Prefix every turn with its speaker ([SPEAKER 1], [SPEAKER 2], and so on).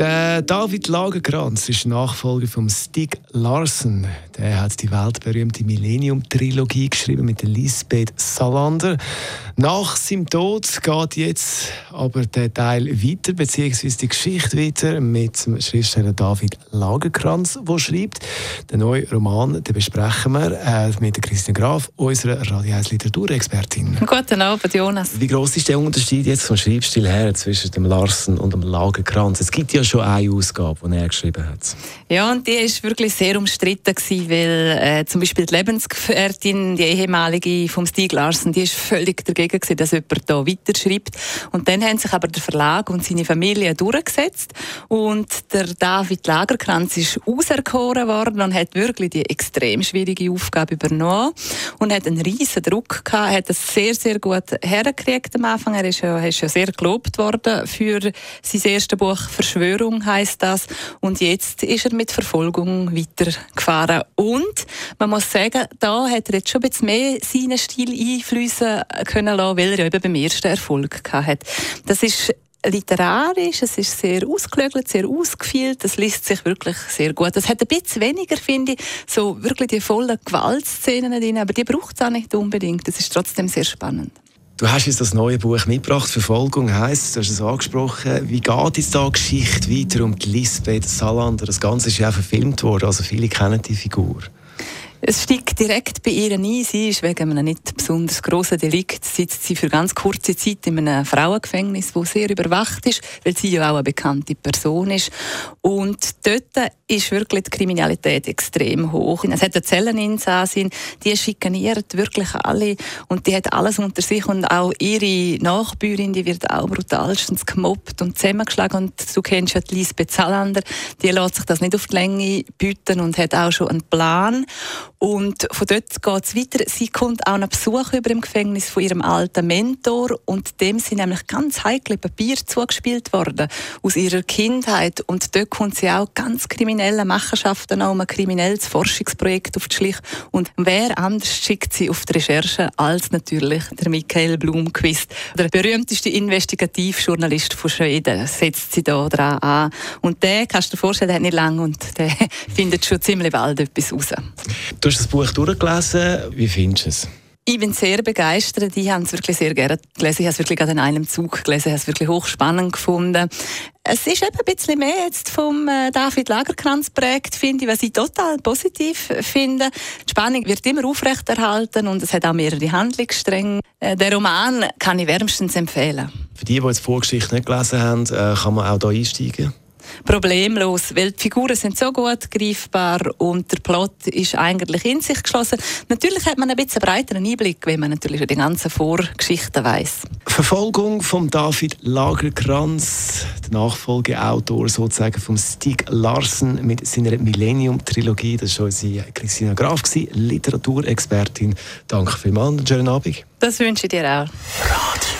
[SPEAKER 1] Der David Lagerkranz ist Nachfolger von Stig Larsson. Der hat die weltberühmte Millennium-Trilogie geschrieben mit Lisbeth Salander. Nach seinem Tod geht jetzt aber der Teil weiter, beziehungsweise die Geschichte weiter mit dem Schriftsteller David Lagerkranz, der schreibt. Den neuen Roman den besprechen wir äh, mit der Christian Graf, unserer Radio 1 Literaturexpertin.
[SPEAKER 2] Guten Abend, Jonas.
[SPEAKER 1] Wie groß ist der Unterschied jetzt vom Schreibstil her zwischen dem Larsson und dem Lagerkranz? Es gibt ja schon eine Ausgabe, die er geschrieben hat.
[SPEAKER 2] Ja, und die war wirklich sehr umstritten gewesen, weil äh, zum Beispiel die Lebensgefährtin, die ehemalige vom Stieg Larsson, die ist völlig dagegen gewesen, dass jemand da weiterschreibt. Und dann haben sich aber der Verlag und seine Familie durchgesetzt und der David Lagerkranz ist auserkoren worden und hat wirklich die extrem schwierige Aufgabe übernommen und hat einen riesen Druck gehabt, hat es sehr, sehr gut hergekriegt am Anfang. Er ist ja, ist ja sehr gelobt worden für sein erstes Buch Verschwörung Verfolgung heißt das. Und jetzt ist er mit Verfolgung weitergefahren. Und man muss sagen, da hat er jetzt schon ein bisschen mehr seinen Stil einfließen können lassen, weil er eben beim ersten Erfolg hatte. Das ist literarisch, es ist sehr ausgelögelt, sehr ausgefeilt, das liest sich wirklich sehr gut. Es hat ein bisschen weniger, finde ich, so wirklich die vollen Gewaltszenen drin, aber die braucht es auch nicht unbedingt. Das ist trotzdem sehr spannend.
[SPEAKER 1] Du hast jetzt das neue Buch mitgebracht. Verfolgung heisst, du hast es angesprochen. Wie geht jetzt da Geschichte weiter um die Lisbeth Salander? Das Ganze ist ja auch verfilmt worden, also viele kennen die Figur.
[SPEAKER 2] Es steigt direkt bei ihr ein. Sie ist wegen einem nicht besonders grossen Delikt, sitzt sie für ganz kurze Zeit in einem Frauengefängnis, das sehr überwacht ist, weil sie ja auch eine bekannte Person ist. Und dort ist wirklich die Kriminalität extrem hoch. Es hat eine Zelleninsassin, die schikaniert wirklich alle und die hat alles unter sich und auch ihre Nachbürin, die wird auch brutalstens gemobbt und zusammengeschlagen und du kennst ja die Lisbeth Salander, die lässt sich das nicht auf die Länge bieten und hat auch schon einen Plan und von dort geht es weiter. Sie kommt auch einen Besuch über im Gefängnis von ihrem alten Mentor und dem sind nämlich ganz heikle Papiere zugespielt worden aus ihrer Kindheit. Und dort kommt sie auch ganz kriminelle Machenschaften an, um ein kriminelles Forschungsprojekt auf die Schlich. Und wer anders schickt sie auf die Recherche als natürlich der Michael Blumquist, der berühmteste Investigativjournalist von Schweden, setzt sie da dran an. Und der, kannst du dir vorstellen, der hat nicht lange und der findet schon ziemlich bald etwas raus.
[SPEAKER 1] Du hast das Buch durchgelesen. Wie findest du es?
[SPEAKER 2] Ich bin sehr begeistert. Ich habe es wirklich sehr gerne gelesen. Ich habe es wirklich an einem Zug gelesen. Ich habe es wirklich hochspannend gefunden. Es ist eben ein bisschen mehr jetzt vom äh, David Lagerkranz prägt, finde ich, was ich total positiv finde. Die Spannung wird immer aufrechterhalten und es hat auch mehrere Handlungsstränge. Äh, der Roman kann ich wärmstens empfehlen.
[SPEAKER 1] Für die, die jetzt die Vorgeschichte nicht gelesen haben, äh, kann man auch da einsteigen?
[SPEAKER 2] Problemlos, weil die Figuren sind so gut greifbar und der Plot ist eigentlich in sich geschlossen. Natürlich hat man ein bisschen breiteren Einblick, wenn man natürlich die ganzen Vorgeschichten weiß.
[SPEAKER 1] Verfolgung von David Lagerkranz, der Nachfolgeautor sozusagen von Stig Larsen mit seiner Millennium-Trilogie. Das war unsere Christina Graf, Literaturexpertin. Danke vielmals und schönen Abend.
[SPEAKER 2] Das wünsche ich dir auch.
[SPEAKER 3] Radio